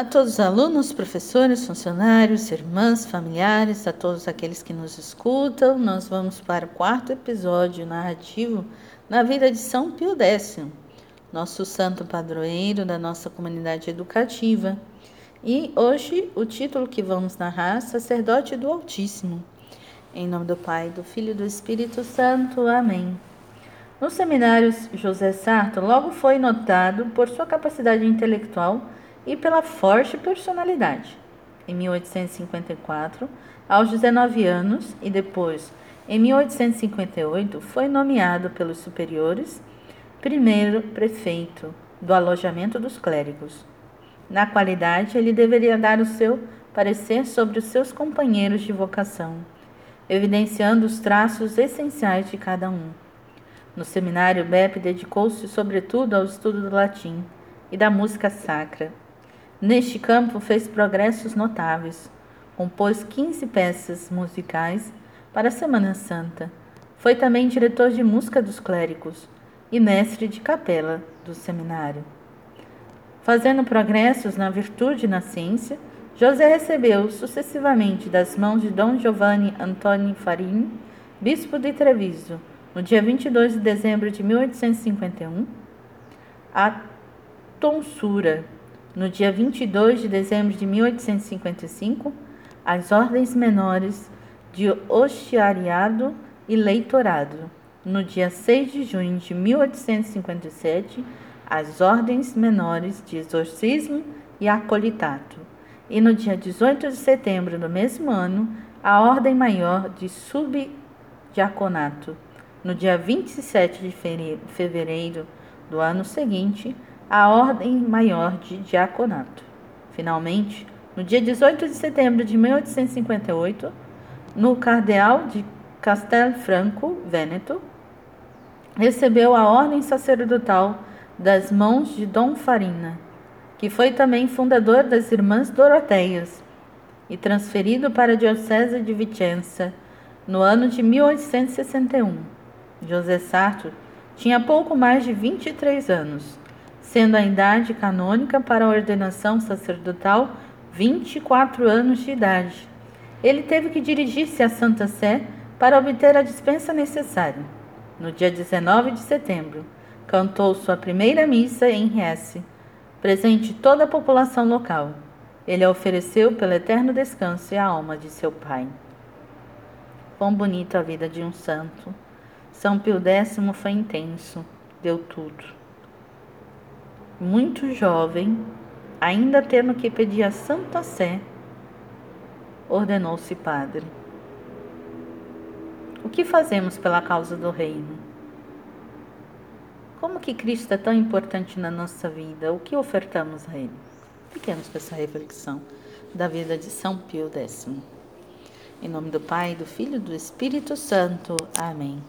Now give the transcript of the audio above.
A todos os alunos, professores, funcionários, irmãs, familiares, a todos aqueles que nos escutam, nós vamos para o quarto episódio narrativo na vida de São Pio X, nosso santo padroeiro da nossa comunidade educativa. E hoje o título que vamos narrar, Sacerdote do Altíssimo. Em nome do Pai, do Filho e do Espírito Santo. Amém. No seminário, José Sarto logo foi notado por sua capacidade intelectual e pela forte personalidade. Em 1854, aos 19 anos, e depois, em 1858, foi nomeado pelos superiores primeiro prefeito do alojamento dos clérigos. Na qualidade, ele deveria dar o seu parecer sobre os seus companheiros de vocação, evidenciando os traços essenciais de cada um. No seminário, Beppe dedicou-se sobretudo ao estudo do latim e da música sacra, Neste campo fez progressos notáveis. Compôs 15 peças musicais para a Semana Santa. Foi também diretor de música dos clérigos e mestre de capela do seminário. Fazendo progressos na virtude e na ciência, José recebeu sucessivamente das mãos de Dom Giovanni Antônio Farini, bispo de Treviso, no dia 22 de dezembro de 1851, a tonsura no dia 22 de dezembro de 1855, as ordens menores de hostiariado e leitorado. No dia 6 de junho de 1857, as ordens menores de exorcismo e acolitato. E no dia 18 de setembro do mesmo ano, a ordem maior de subdiaconato. No dia 27 de fevereiro do ano seguinte, a Ordem Maior de Diaconato. Finalmente, no dia 18 de setembro de 1858, no Cardeal de Castelfranco, Vêneto, recebeu a ordem sacerdotal das mãos de Dom Farina, que foi também fundador das Irmãs Doroteias, e transferido para a Diocese de Vicenza no ano de 1861. José Sarto tinha pouco mais de 23 anos sendo a idade canônica para a ordenação sacerdotal 24 anos de idade. Ele teve que dirigir-se à Santa Sé para obter a dispensa necessária. No dia 19 de setembro, cantou sua primeira missa em Hesse, presente toda a população local. Ele a ofereceu pelo eterno descanso e a alma de seu pai. Quão bonita a vida de um santo! São Pio X foi intenso, deu tudo muito jovem, ainda tendo que pedir a Santa Sé, ordenou-se padre. O que fazemos pela causa do reino? Como que Cristo é tão importante na nossa vida? O que ofertamos a Ele? Fiquemos com essa reflexão da vida de São Pio X. Em nome do Pai, do Filho e do Espírito Santo. Amém.